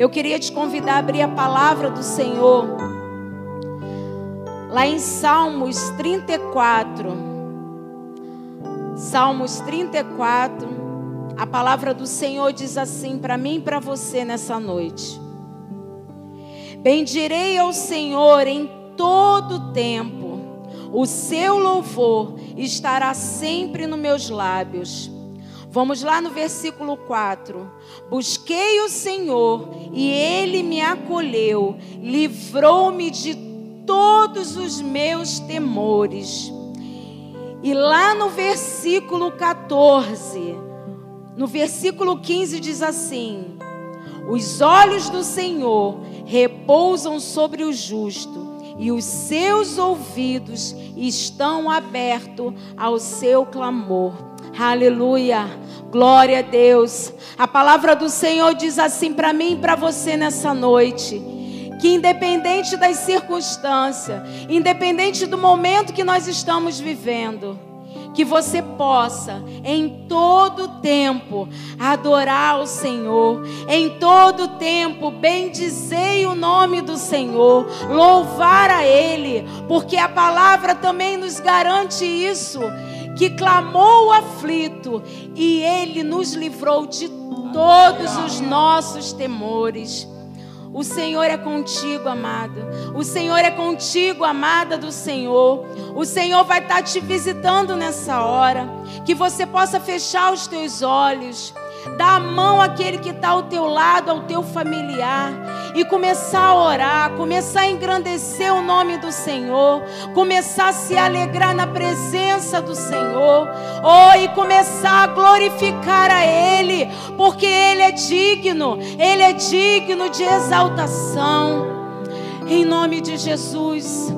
Eu queria te convidar a abrir a palavra do Senhor. Lá em Salmos 34. Salmos 34. A palavra do Senhor diz assim para mim e para você nessa noite. Bendirei ao Senhor em todo tempo. O seu louvor estará sempre nos meus lábios. Vamos lá no versículo 4. Busquei o Senhor e ele me acolheu, livrou-me de todos os meus temores. E lá no versículo 14, no versículo 15 diz assim: Os olhos do Senhor repousam sobre o justo e os seus ouvidos estão abertos ao seu clamor. Aleluia. Glória a Deus. A palavra do Senhor diz assim para mim e para você nessa noite. Que independente das circunstâncias, independente do momento que nós estamos vivendo, que você possa em todo tempo adorar o Senhor, em todo tempo bendizei o nome do Senhor, louvar a Ele, porque a palavra também nos garante isso que clamou o aflito e ele nos livrou de todos os nossos temores. O Senhor é contigo, amado. O Senhor é contigo, amada do Senhor. O Senhor vai estar te visitando nessa hora. Que você possa fechar os teus olhos Dá a mão àquele que está ao teu lado, ao teu familiar, e começar a orar, começar a engrandecer o nome do Senhor, começar a se alegrar na presença do Senhor, oh, e começar a glorificar a Ele, porque Ele é digno, Ele é digno de exaltação. Em nome de Jesus.